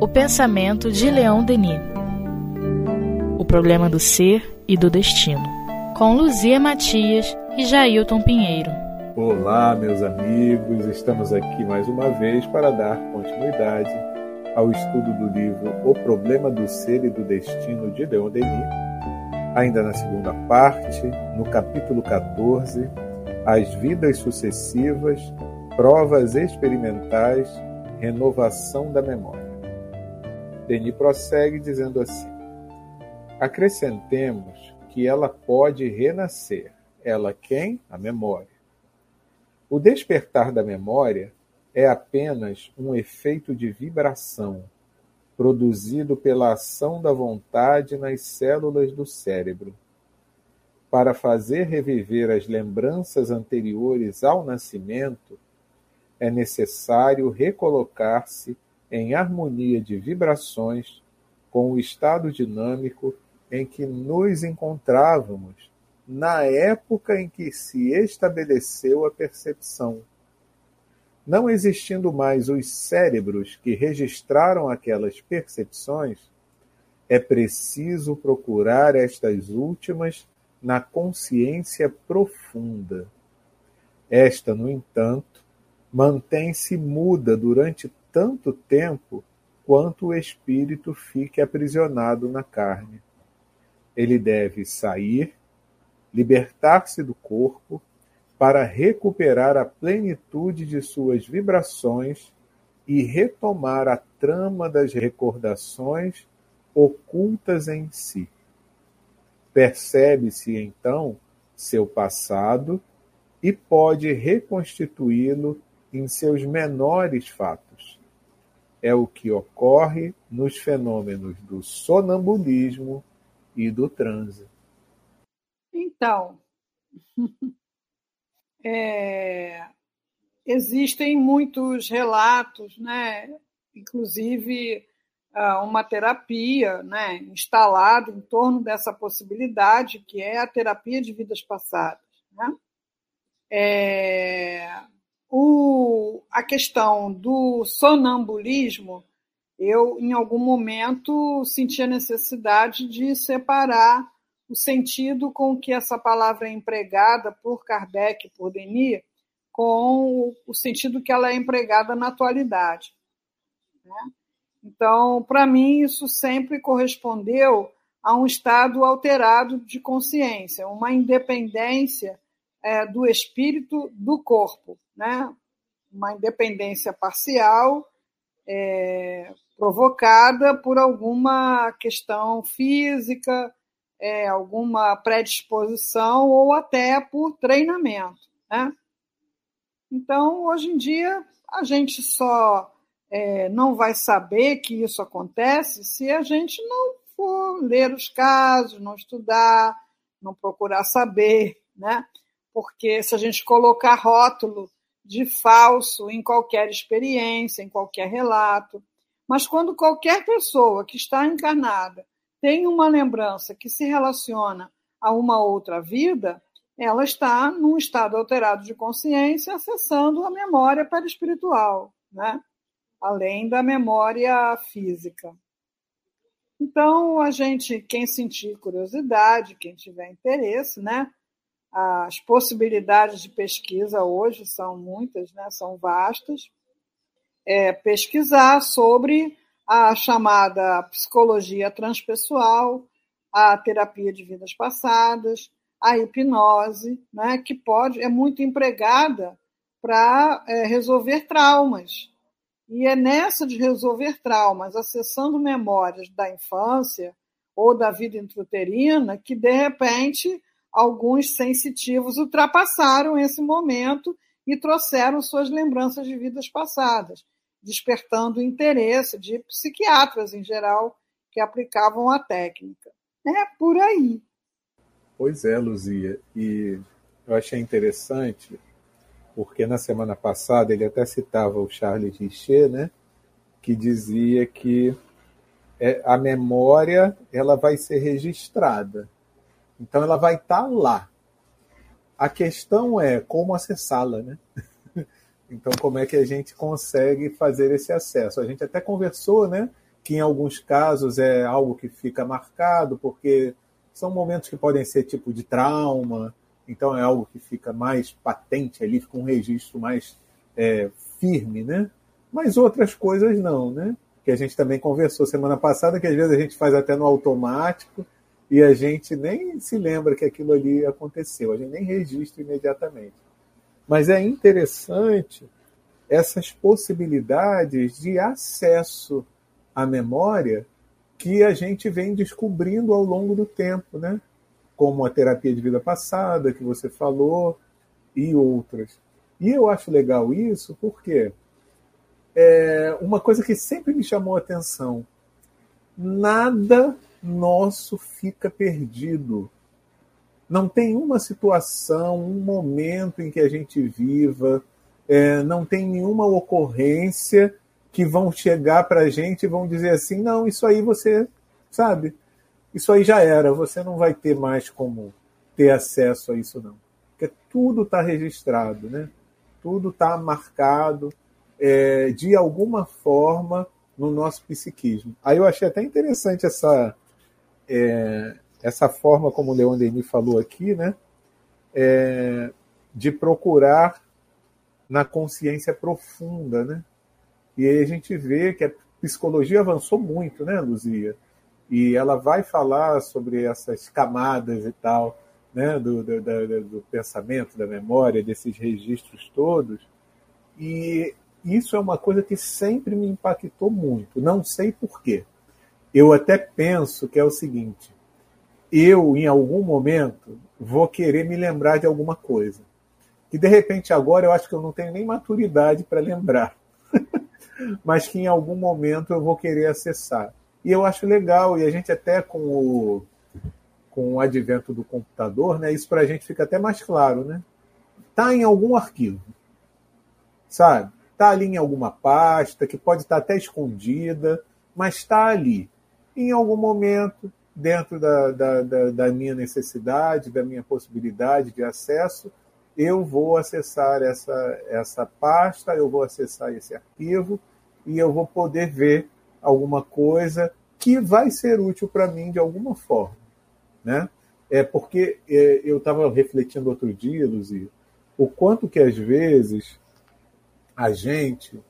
O pensamento de Leão Denis. O problema do ser e do destino. Com Luzia Matias e Jailton Pinheiro. Olá, meus amigos. Estamos aqui mais uma vez para dar continuidade ao estudo do livro O Problema do Ser e do Destino de Leon Denis. Ainda na segunda parte, no capítulo 14, As Vidas Sucessivas, Provas Experimentais, Renovação da Memória. Denis prossegue dizendo assim: Acrescentemos que ela pode renascer. Ela quem? A memória. O despertar da memória é apenas um efeito de vibração produzido pela ação da vontade nas células do cérebro. Para fazer reviver as lembranças anteriores ao nascimento, é necessário recolocar-se em harmonia de vibrações com o estado dinâmico em que nos encontrávamos na época em que se estabeleceu a percepção não existindo mais os cérebros que registraram aquelas percepções, é preciso procurar estas últimas na consciência profunda. Esta, no entanto, mantém-se muda durante tanto tempo quanto o espírito fique aprisionado na carne. Ele deve sair, libertar-se do corpo para recuperar a plenitude de suas vibrações e retomar a trama das recordações ocultas em si. Percebe-se então seu passado e pode reconstituí-lo em seus menores fatos. É o que ocorre nos fenômenos do sonambulismo e do transe. Então, é, existem muitos relatos, né? inclusive ah, uma terapia né, instalada em torno dessa possibilidade, que é a terapia de vidas passadas. Né? É, o, a questão do sonambulismo, eu, em algum momento, senti a necessidade de separar o sentido com que essa palavra é empregada por Kardec, por Denis, com o sentido que ela é empregada na atualidade. Né? Então, para mim, isso sempre correspondeu a um estado alterado de consciência, uma independência é, do espírito do corpo, né? uma independência parcial é, provocada por alguma questão física, é, alguma predisposição ou até por treinamento. Né? Então, hoje em dia, a gente só é, não vai saber que isso acontece se a gente não for ler os casos, não estudar, não procurar saber, né? Porque se a gente colocar rótulo de falso em qualquer experiência, em qualquer relato, mas quando qualquer pessoa que está encarnada tem uma lembrança que se relaciona a uma outra vida, ela está num estado alterado de consciência, acessando a memória perispiritual, né? além da memória física. Então, a gente, quem sentir curiosidade, quem tiver interesse, né? As possibilidades de pesquisa hoje são muitas, né? São vastas. É, pesquisar sobre a chamada psicologia transpessoal, a terapia de vidas passadas, a hipnose, né, que pode é muito empregada para é, resolver traumas. E é nessa de resolver traumas, acessando memórias da infância ou da vida intrauterina, que de repente alguns sensitivos ultrapassaram esse momento e trouxeram suas lembranças de vidas passadas despertando o interesse de psiquiatras em geral que aplicavam a técnica. É por aí. Pois é, Luzia. E eu achei interessante, porque na semana passada ele até citava o Charles Richer, né, que dizia que é, a memória ela vai ser registrada. Então ela vai estar tá lá. A questão é como acessá-la, né? Então, como é que a gente consegue fazer esse acesso? A gente até conversou, né? Que em alguns casos é algo que fica marcado, porque são momentos que podem ser tipo de trauma, então é algo que fica mais patente ali, fica um registro mais é, firme, né? Mas outras coisas não, né? Que a gente também conversou semana passada, que às vezes a gente faz até no automático e a gente nem se lembra que aquilo ali aconteceu, a gente nem registra imediatamente. Mas é interessante essas possibilidades de acesso à memória que a gente vem descobrindo ao longo do tempo, né? Como a terapia de vida passada, que você falou, e outras. E eu acho legal isso porque é uma coisa que sempre me chamou a atenção: nada nosso fica perdido. Não tem uma situação, um momento em que a gente viva, é, não tem nenhuma ocorrência que vão chegar para a gente e vão dizer assim: não, isso aí você, sabe, isso aí já era, você não vai ter mais como ter acesso a isso, não. Porque tudo está registrado, né? tudo está marcado é, de alguma forma no nosso psiquismo. Aí eu achei até interessante essa, é, essa forma como o Leon Denis falou aqui, né? É, de procurar na consciência profunda, né? E aí a gente vê que a psicologia avançou muito, né, Luzia? E ela vai falar sobre essas camadas e tal, né, do, do, do, do pensamento, da memória, desses registros todos. E isso é uma coisa que sempre me impactou muito. Não sei por quê. Eu até penso que é o seguinte: eu, em algum momento, vou querer me lembrar de alguma coisa. Que de repente agora eu acho que eu não tenho nem maturidade para lembrar. Mas que em algum momento eu vou querer acessar. E eu acho legal, e a gente até com o, com o advento do computador, né, isso para a gente fica até mais claro. Né? Está em algum arquivo, sabe? Está ali em alguma pasta, que pode estar até escondida, mas está ali. Em algum momento, dentro da, da, da, da minha necessidade, da minha possibilidade de acesso, eu vou acessar essa, essa pasta, eu vou acessar esse arquivo e eu vou poder ver alguma coisa que vai ser útil para mim de alguma forma né? É porque é, eu estava refletindo outro dia, Luzia, o quanto que às vezes a gente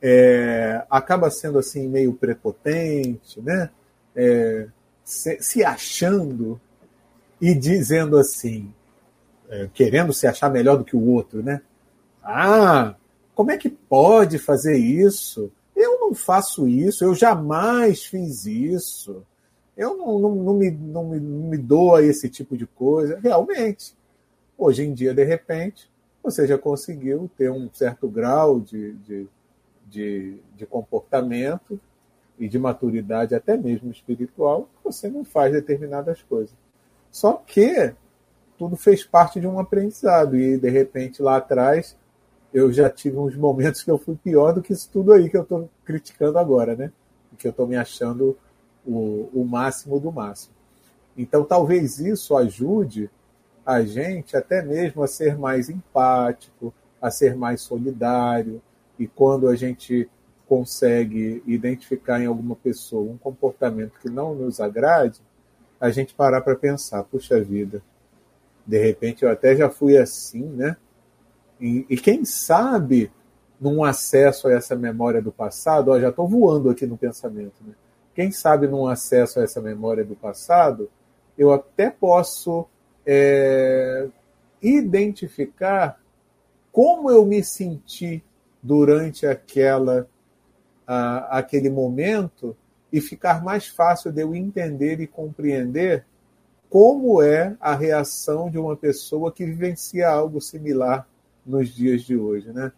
é, acaba sendo assim meio prepotente, né? É, se, se, achando e dizendo assim, é, querendo se achar melhor do que o outro, né? Ah, como é que pode fazer isso? Eu não faço isso, eu jamais fiz isso eu não, não, não, me, não, me, não me dou a esse tipo de coisa. Realmente, hoje em dia, de repente, você já conseguiu ter um certo grau de, de, de, de comportamento e de maturidade, até mesmo espiritual, você não faz determinadas coisas. Só que tudo fez parte de um aprendizado, e de repente lá atrás eu já tive uns momentos que eu fui pior do que isso tudo aí que eu estou criticando agora, né? Que eu estou me achando o, o máximo do máximo. Então, talvez isso ajude a gente até mesmo a ser mais empático, a ser mais solidário, e quando a gente consegue identificar em alguma pessoa um comportamento que não nos agrade, a gente parar para pensar, puxa vida, de repente eu até já fui assim, né? E, e quem sabe num acesso a essa memória do passado, ó, já estou voando aqui no pensamento, né? quem sabe num acesso a essa memória do passado, eu até posso é, identificar como eu me senti durante aquela aquele momento e ficar mais fácil de eu entender e compreender como é a reação de uma pessoa que vivencia algo similar nos dias de hoje, né?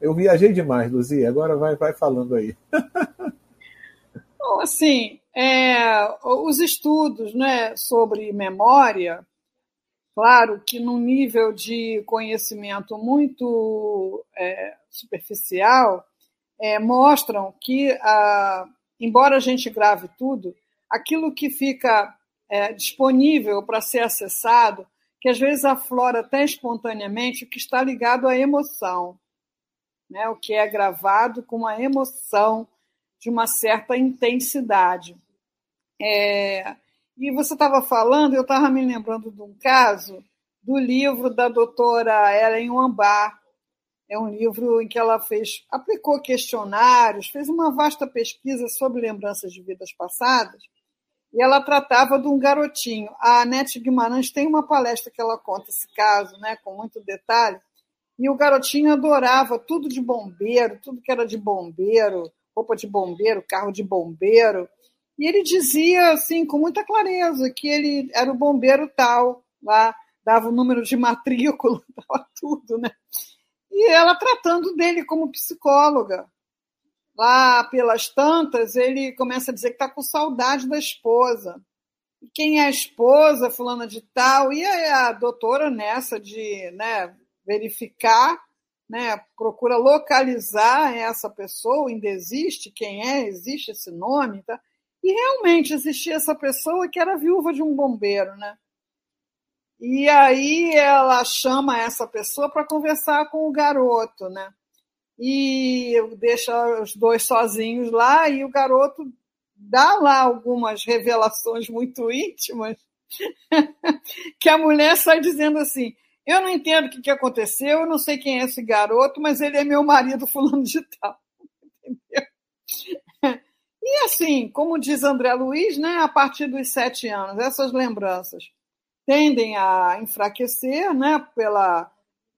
Eu viajei demais, Luzia, agora vai, vai falando aí. Bom, assim, é, os estudos né, sobre memória, claro que num nível de conhecimento muito é, superficial, é, mostram que, a, embora a gente grave tudo, aquilo que fica é, disponível para ser acessado, que às vezes aflora até espontaneamente, o que está ligado à emoção. né? o que é gravado com uma emoção de uma certa intensidade. É, e você estava falando, eu estava me lembrando de um caso do livro da doutora Ellen Wambar. É um livro em que ela fez, aplicou questionários, fez uma vasta pesquisa sobre lembranças de vidas passadas, e ela tratava de um garotinho. A Anete Guimarães tem uma palestra que ela conta esse caso, né, com muito detalhe, e o garotinho adorava tudo de bombeiro, tudo que era de bombeiro, roupa de bombeiro, carro de bombeiro. E ele dizia, assim, com muita clareza, que ele era o bombeiro tal, lá, dava o número de matrícula, dava tudo, né? E ela tratando dele como psicóloga. Lá pelas tantas, ele começa a dizer que está com saudade da esposa. E quem é a esposa, fulana de tal? E a, doutora nessa de né, verificar, né, procura localizar essa pessoa, ainda existe, quem é, existe esse nome, tá? E realmente existia essa pessoa que era viúva de um bombeiro, né? E aí ela chama essa pessoa para conversar com o garoto, né? E deixa os dois sozinhos lá e o garoto dá lá algumas revelações muito íntimas que a mulher sai dizendo assim: eu não entendo o que, aconteceu, eu não sei quem é esse garoto, mas ele é meu marido fulano de tal. E assim, como diz André Luiz, né, a partir dos sete anos, essas lembranças tendem a enfraquecer né, pela,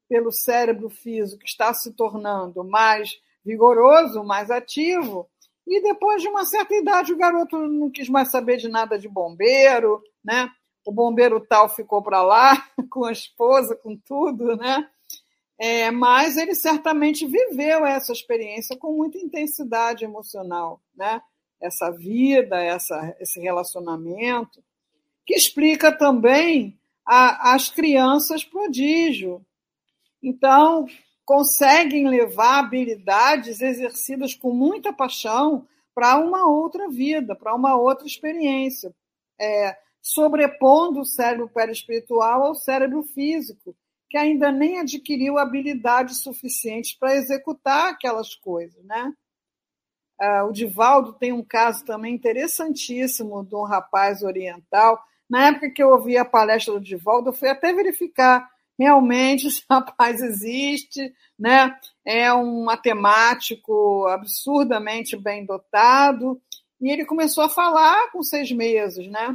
pelo cérebro físico que está se tornando mais vigoroso, mais ativo, e depois de uma certa idade o garoto não quis mais saber de nada de bombeiro, né? o bombeiro tal ficou para lá, com a esposa, com tudo, né? É, mas ele certamente viveu essa experiência com muita intensidade emocional, né? Essa vida, essa, esse relacionamento, que explica também a, as crianças prodígio. Então, conseguem levar habilidades exercidas com muita paixão para uma outra vida, para uma outra experiência. É, sobrepondo o cérebro perispiritual ao cérebro físico, que ainda nem adquiriu habilidades suficientes para executar aquelas coisas, né? Ah, o Divaldo tem um caso também interessantíssimo de um rapaz oriental. Na época que eu ouvi a palestra do Divaldo, eu fui até verificar realmente esse rapaz existe, né? É um matemático absurdamente bem dotado. E ele começou a falar com seis meses, né?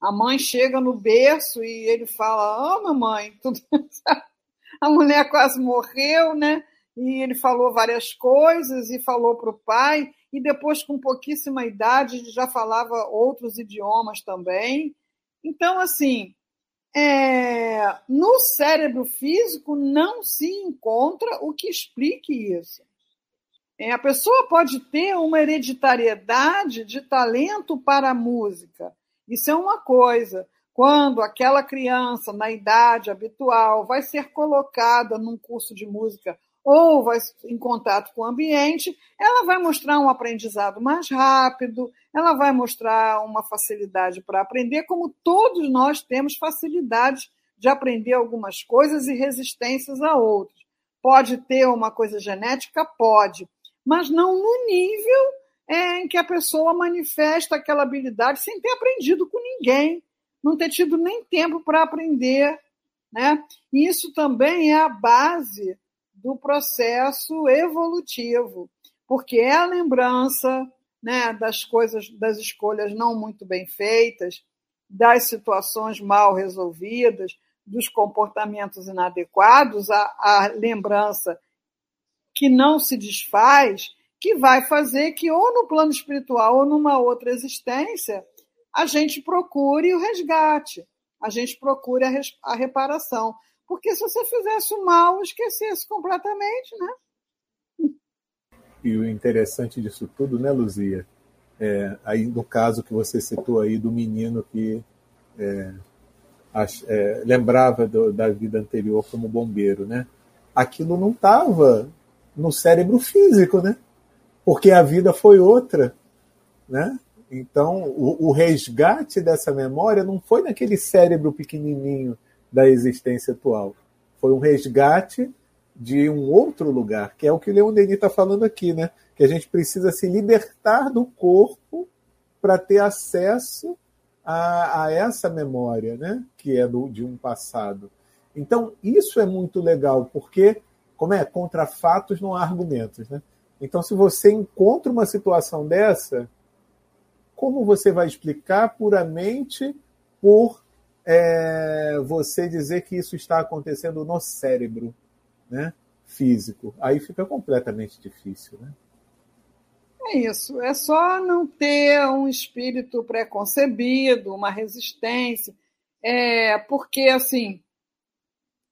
A mãe chega no berço e ele fala: Ô, oh, mamãe, tudo. a mulher quase morreu, né? E ele falou várias coisas e falou para o pai, e depois, com pouquíssima idade, já falava outros idiomas também. Então, assim, é... no cérebro físico não se encontra o que explique isso. É, a pessoa pode ter uma hereditariedade de talento para a música, isso é uma coisa. Quando aquela criança, na idade habitual, vai ser colocada num curso de música ou vai em contato com o ambiente, ela vai mostrar um aprendizado mais rápido, ela vai mostrar uma facilidade para aprender, como todos nós temos facilidade de aprender algumas coisas e resistências a outras. Pode ter uma coisa genética? Pode, mas não no nível é em que a pessoa manifesta aquela habilidade sem ter aprendido com ninguém, não ter tido nem tempo para aprender. Né? E isso também é a base do processo evolutivo, porque é a lembrança né, das coisas, das escolhas não muito bem feitas, das situações mal resolvidas, dos comportamentos inadequados, a, a lembrança que não se desfaz que vai fazer que, ou no plano espiritual ou numa outra existência, a gente procure o resgate, a gente procure a, a reparação. Porque se você fizesse o mal, esquecesse completamente, né? E o interessante disso tudo, né, Luzia? É, aí no caso que você citou aí do menino que é, ach, é, lembrava do, da vida anterior como bombeiro, né? Aquilo não estava no cérebro físico, né? porque a vida foi outra, né? Então, o, o, resgate dessa memória não foi naquele cérebro pequenininho da existência atual. Foi um resgate de um outro lugar, que é o que o Leon Denis está falando aqui, né? Que a gente precisa se libertar do corpo para ter acesso a, a, essa memória, né? Que é do, de um passado. Então, isso é muito legal, porque, como é? Contra fatos não há argumentos, né? Então, se você encontra uma situação dessa, como você vai explicar puramente por é, você dizer que isso está acontecendo no cérebro né, físico? Aí fica completamente difícil. Né? É isso, é só não ter um espírito preconcebido, uma resistência, é, porque assim,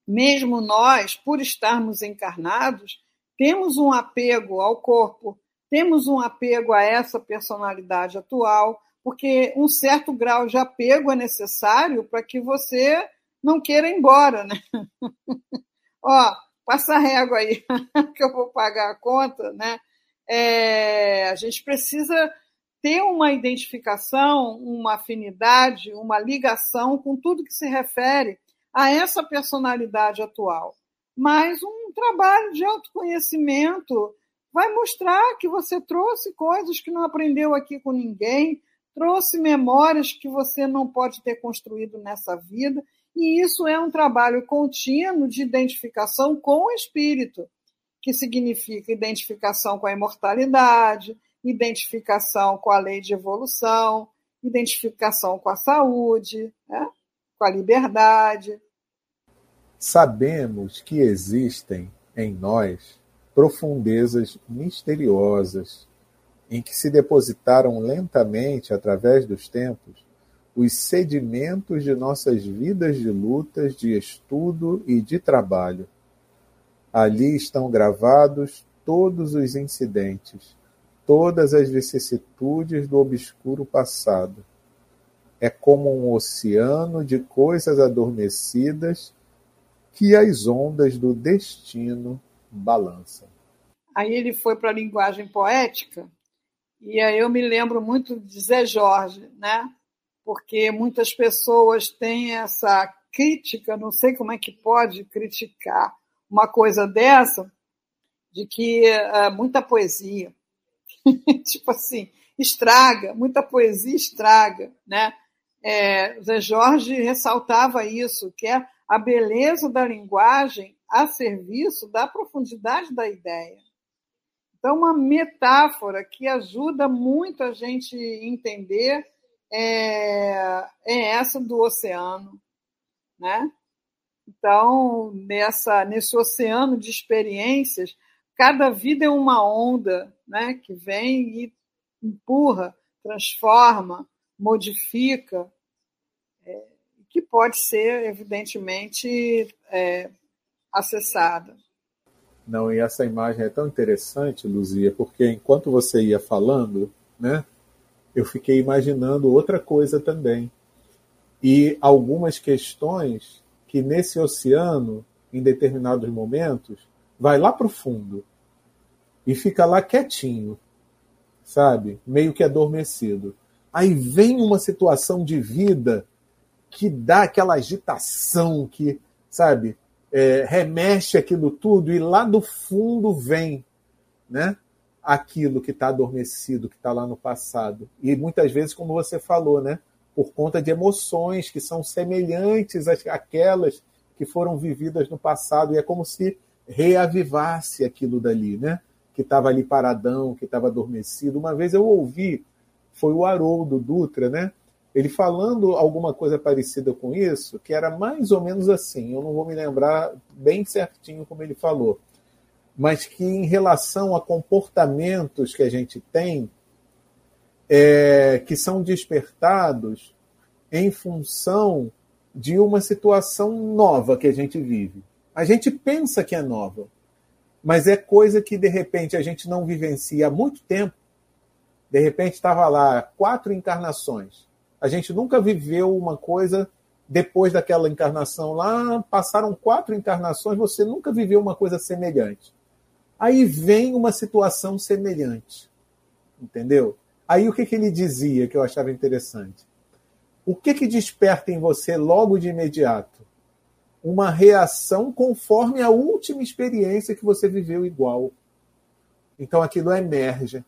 mesmo nós, por estarmos encarnados, temos um apego ao corpo, temos um apego a essa personalidade atual, porque um certo grau de apego é necessário para que você não queira ir embora, né? Ó, passa a régua aí, que eu vou pagar a conta, né? É, a gente precisa ter uma identificação, uma afinidade, uma ligação com tudo que se refere a essa personalidade atual. Mas um trabalho de autoconhecimento vai mostrar que você trouxe coisas que não aprendeu aqui com ninguém, trouxe memórias que você não pode ter construído nessa vida, e isso é um trabalho contínuo de identificação com o espírito, que significa identificação com a imortalidade, identificação com a lei de evolução, identificação com a saúde, né? com a liberdade. Sabemos que existem em nós profundezas misteriosas em que se depositaram lentamente, através dos tempos, os sedimentos de nossas vidas de lutas, de estudo e de trabalho. Ali estão gravados todos os incidentes, todas as vicissitudes do obscuro passado. É como um oceano de coisas adormecidas que as ondas do destino balançam. Aí ele foi para a linguagem poética, e aí eu me lembro muito de Zé Jorge, né? Porque muitas pessoas têm essa crítica, não sei como é que pode criticar uma coisa dessa, de que uh, muita poesia, tipo assim, estraga, muita poesia estraga, né? É, Zé Jorge ressaltava isso, que é a beleza da linguagem a serviço da profundidade da ideia. Então, uma metáfora que ajuda muito a gente entender é, é essa do oceano, né? Então, nessa, nesse oceano de experiências, cada vida é uma onda né, que vem e empurra, transforma, modifica, é, que pode ser, evidentemente, é, acessada. Não, e essa imagem é tão interessante, Luzia, porque enquanto você ia falando, né, eu fiquei imaginando outra coisa também. E algumas questões que nesse oceano, em determinados momentos, vai lá para o fundo e fica lá quietinho, sabe? Meio que adormecido. Aí vem uma situação de vida que dá aquela agitação, que, sabe, é, remexe aquilo tudo e lá do fundo vem né, aquilo que está adormecido, que está lá no passado. E muitas vezes, como você falou, né, por conta de emoções que são semelhantes àquelas que foram vividas no passado, e é como se reavivasse aquilo dali, né? Que estava ali paradão, que estava adormecido. Uma vez eu ouvi, foi o Haroldo Dutra, né? Ele falando alguma coisa parecida com isso, que era mais ou menos assim, eu não vou me lembrar bem certinho como ele falou, mas que em relação a comportamentos que a gente tem, é, que são despertados em função de uma situação nova que a gente vive. A gente pensa que é nova, mas é coisa que de repente a gente não vivencia há muito tempo. De repente estava lá quatro encarnações a gente nunca viveu uma coisa depois daquela encarnação lá, passaram quatro encarnações, você nunca viveu uma coisa semelhante. Aí vem uma situação semelhante. Entendeu? Aí o que, que ele dizia que eu achava interessante? O que, que desperta em você logo de imediato? uma reação conforme a última experiência que você viveu igual. Então aquilo emerge.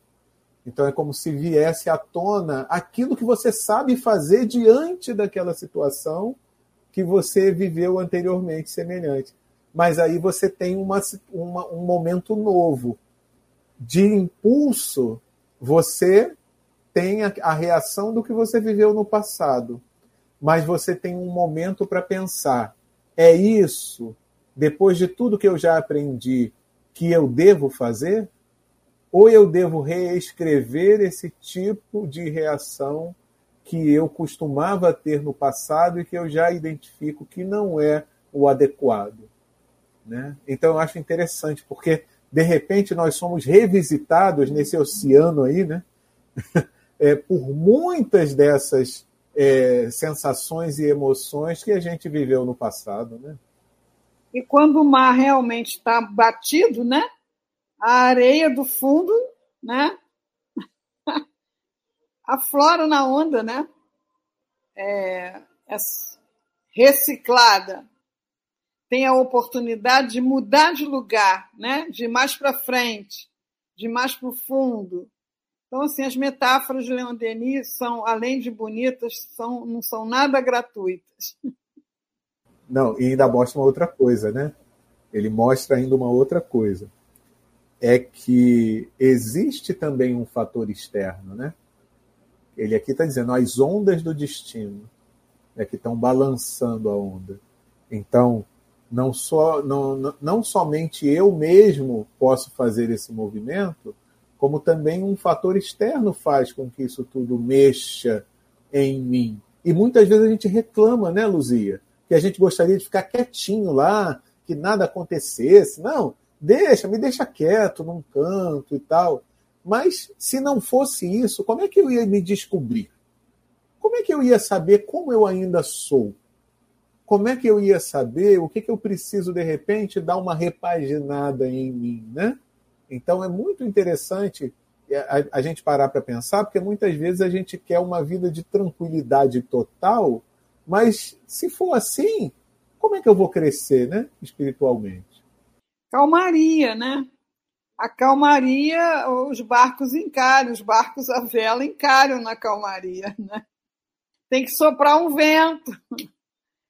Então é como se viesse à tona aquilo que você sabe fazer diante daquela situação que você viveu anteriormente semelhante. Mas aí você tem uma, uma, um momento novo. De impulso, você tem a, a reação do que você viveu no passado. Mas você tem um momento para pensar: é isso, depois de tudo que eu já aprendi, que eu devo fazer? Ou eu devo reescrever esse tipo de reação que eu costumava ter no passado e que eu já identifico que não é o adequado? Né? Então eu acho interessante, porque de repente nós somos revisitados nesse oceano aí, né? é, por muitas dessas é, sensações e emoções que a gente viveu no passado, né? E quando o mar realmente está batido, né? A areia do fundo, né? Aflora na onda, né? É, é reciclada. Tem a oportunidade de mudar de lugar, né? De mais para frente, de mais para o fundo, então, assim, as metáforas de Leon Denis são, além de bonitas, são, não são nada gratuitas. Não, e ainda mostra uma outra coisa, né? Ele mostra ainda uma outra coisa. É que existe também um fator externo, né? Ele aqui está dizendo as ondas do destino é que estão balançando a onda. Então, não, só, não, não somente eu mesmo posso fazer esse movimento, como também um fator externo faz com que isso tudo mexa em mim. E muitas vezes a gente reclama, né, Luzia? Que a gente gostaria de ficar quietinho lá, que nada acontecesse. Não, deixa, me deixa quieto num canto e tal. Mas se não fosse isso, como é que eu ia me descobrir? Como é que eu ia saber como eu ainda sou? Como é que eu ia saber o que, que eu preciso, de repente, dar uma repaginada em mim, né? Então é muito interessante é, a, a gente parar para pensar, porque muitas vezes a gente quer uma vida de tranquilidade total, mas se for assim, como é que eu vou crescer, né, espiritualmente? Calmaria, né? A calmaria, os barcos encaram, os barcos à vela encaram na calmaria, né? Tem que soprar um vento,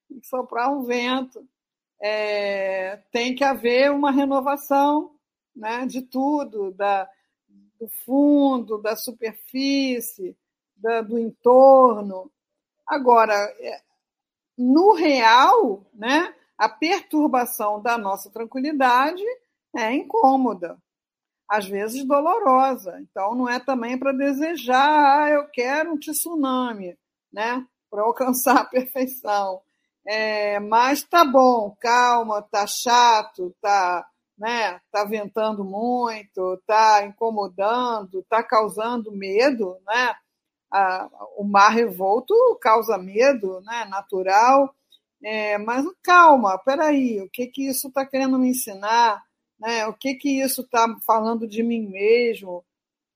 tem que soprar um vento, é, tem que haver uma renovação né, de tudo, da, do fundo, da superfície, da, do entorno. Agora, é, no real, né, a perturbação da nossa tranquilidade é incômoda, às vezes dolorosa. Então, não é também para desejar, ah, eu quero um tsunami, né, para alcançar a perfeição. É, mas tá bom, calma, tá chato, tá né? Tá ventando muito, tá incomodando, tá causando medo, né? O mar revolto causa medo, né? Natural. É, mas calma, peraí, o que que isso está querendo me ensinar? Né? O que que isso está falando de mim mesmo? O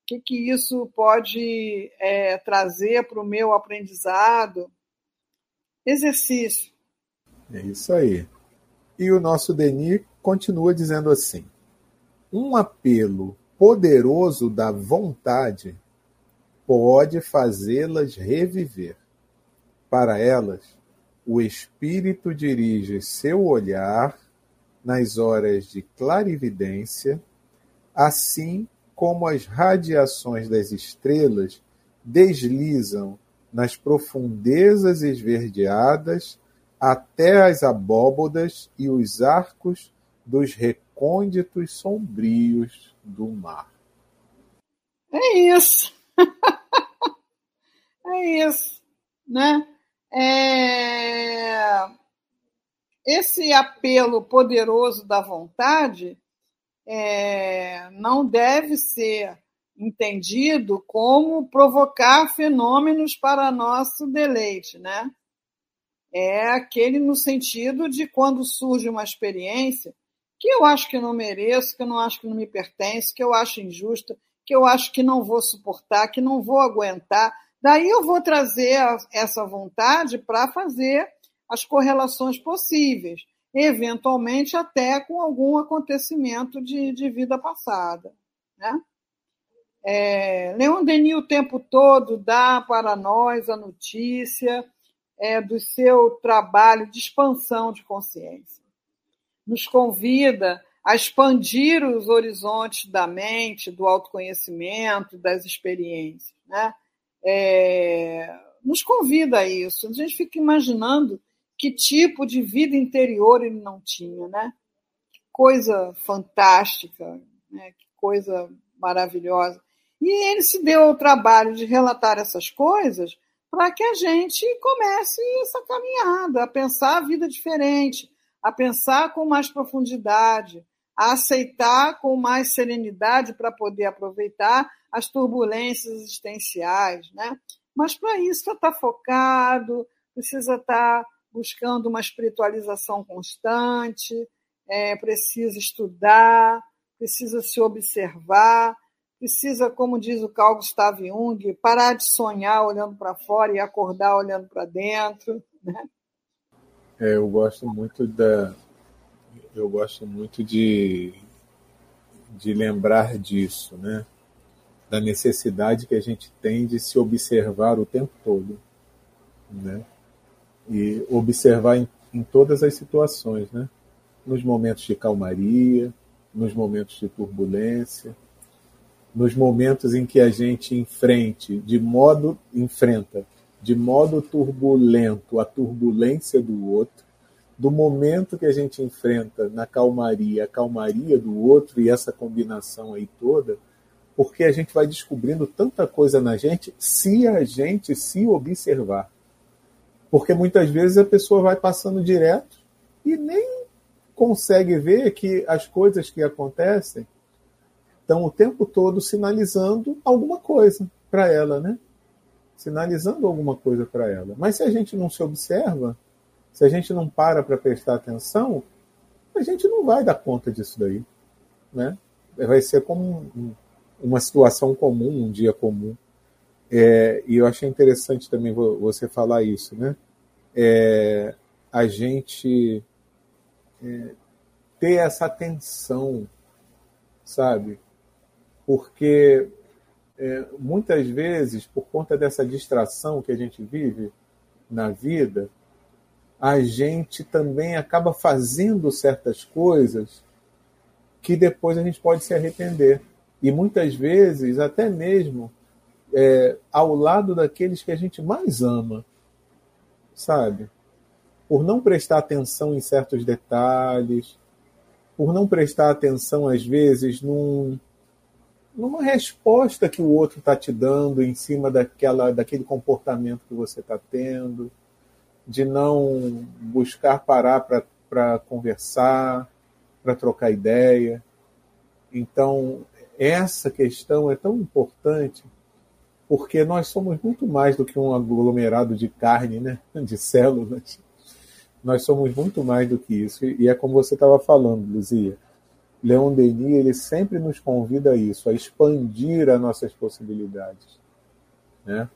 que que isso pode é, trazer para o meu aprendizado? Exercício. É isso aí. E o nosso Denis continua dizendo assim: um apelo poderoso da vontade pode fazê-las reviver. Para elas, o espírito dirige seu olhar nas horas de clarividência, assim como as radiações das estrelas deslizam nas profundezas esverdeadas até as abóbodas e os arcos dos recônditos sombrios do mar. É isso. é isso, né? É... Esse apelo poderoso da vontade é... não deve ser entendido como provocar fenômenos para nosso deleite, né? É aquele no sentido de quando surge uma experiência que eu acho que não mereço, que eu não acho que não me pertence, que eu acho injusta, que eu acho que não vou suportar, que não vou aguentar. Daí eu vou trazer essa vontade para fazer as correlações possíveis. eventualmente até com algum acontecimento de, de vida passada. Né? É, Leon Denis o tempo todo dá para nós a notícia é, do seu trabalho de expansão de consciência. Nos convida a expandir os horizontes da mente, do autoconhecimento, das experiências. Né? É, nos convida a isso. A gente fica imaginando que tipo de vida interior ele não tinha, né? Coisa fantástica, né? que coisa maravilhosa. E ele se deu ao trabalho de relatar essas coisas para que a gente comece essa caminhada, a pensar a vida diferente, a pensar com mais profundidade, a aceitar com mais serenidade para poder aproveitar as turbulências existenciais, né? Mas para isso precisa estar focado, precisa estar buscando uma espiritualização constante, é, precisa estudar, precisa se observar, precisa, como diz o Carl Gustav Jung, parar de sonhar olhando para fora e acordar olhando para dentro. Né? É, eu gosto muito da, eu gosto muito de, de lembrar disso, né? Da necessidade que a gente tem de se observar o tempo todo, né? E observar em, em todas as situações, né? Nos momentos de calmaria, nos momentos de turbulência, nos momentos em que a gente enfrente de modo enfrenta de modo turbulento a turbulência do outro, do momento que a gente enfrenta na calmaria, a calmaria do outro e essa combinação aí toda, porque a gente vai descobrindo tanta coisa na gente se a gente se observar. Porque muitas vezes a pessoa vai passando direto e nem consegue ver que as coisas que acontecem estão o tempo todo sinalizando alguma coisa para ela, né? Sinalizando alguma coisa para ela. Mas se a gente não se observa, se a gente não para para prestar atenção, a gente não vai dar conta disso daí, né? Vai ser como um, uma situação comum, um dia comum. É, e eu achei interessante também você falar isso, né? É, a gente é, ter essa atenção, sabe? porque é, muitas vezes, por conta dessa distração que a gente vive na vida, a gente também acaba fazendo certas coisas que depois a gente pode se arrepender. E muitas vezes, até mesmo é, ao lado daqueles que a gente mais ama, sabe? Por não prestar atenção em certos detalhes, por não prestar atenção, às vezes, num, numa resposta que o outro está te dando em cima daquela, daquele comportamento que você está tendo, de não buscar parar para conversar, para trocar ideia. Então, essa questão é tão importante porque nós somos muito mais do que um aglomerado de carne, né? de células. Nós somos muito mais do que isso. E é como você estava falando, Luzia Leon Denis ele sempre nos convida a isso, a expandir as nossas possibilidades, né?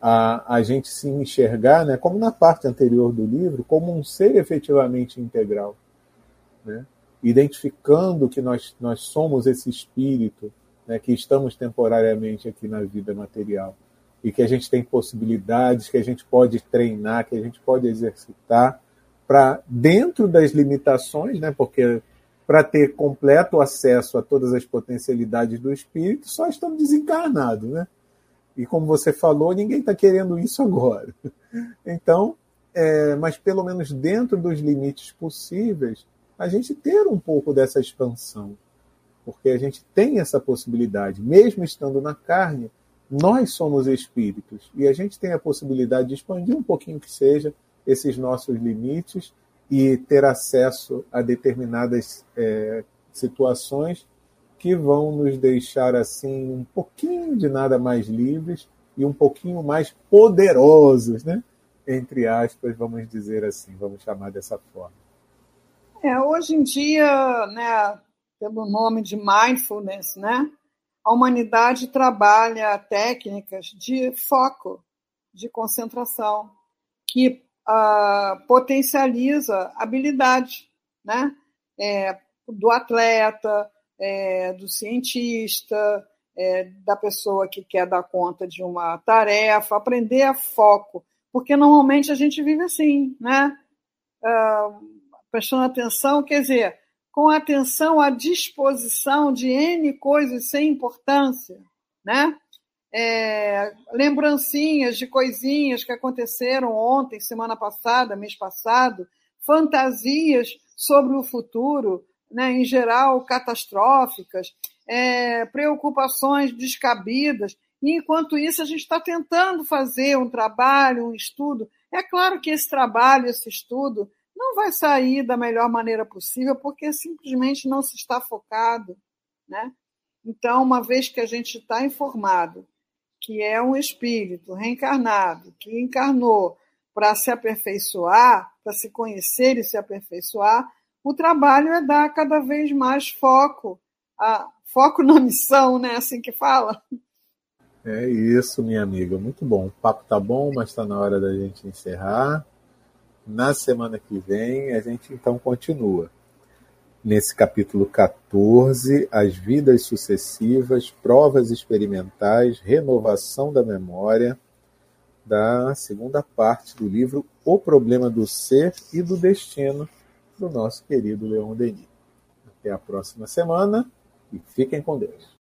A, a gente se enxergar, né, como na parte anterior do livro, como um ser efetivamente integral, né? identificando que nós, nós somos esse espírito, né, que estamos temporariamente aqui na vida material e que a gente tem possibilidades, que a gente pode treinar, que a gente pode exercitar para dentro das limitações, né, porque para ter completo acesso a todas as potencialidades do espírito, só estamos desencarnados, né? E como você falou, ninguém está querendo isso agora. Então, é, mas pelo menos dentro dos limites possíveis, a gente ter um pouco dessa expansão, porque a gente tem essa possibilidade, mesmo estando na carne, nós somos espíritos. E a gente tem a possibilidade de expandir um pouquinho que seja esses nossos limites e ter acesso a determinadas é, situações que vão nos deixar assim um pouquinho de nada mais livres e um pouquinho mais poderosos, né? Entre aspas, vamos dizer assim, vamos chamar dessa forma. É, hoje em dia, né, pelo nome de mindfulness, né, a humanidade trabalha técnicas de foco, de concentração, que uh, potencializa habilidade, né? É, do atleta, é, do cientista, é, da pessoa que quer dar conta de uma tarefa, aprender a foco, porque normalmente a gente vive assim, né? Uh, prestando atenção, quer dizer, com atenção à disposição de N coisas sem importância, né? É, lembrancinhas de coisinhas que aconteceram ontem, semana passada, mês passado, fantasias sobre o futuro, né, em geral catastróficas, é, preocupações descabidas. E, enquanto isso, a gente está tentando fazer um trabalho, um estudo. É claro que esse trabalho, esse estudo, não vai sair da melhor maneira possível, porque simplesmente não se está focado. Né? Então, uma vez que a gente está informado que é um espírito reencarnado, que encarnou para se aperfeiçoar, para se conhecer e se aperfeiçoar, o trabalho é dar cada vez mais foco, a, foco na missão, né? Assim que fala. É isso, minha amiga. Muito bom. O papo tá bom, mas está na hora da gente encerrar. Na semana que vem, a gente então continua. Nesse capítulo 14, as vidas sucessivas, provas experimentais, renovação da memória, da segunda parte do livro O Problema do Ser e do Destino, do nosso querido Leon Denis. Até a próxima semana e fiquem com Deus.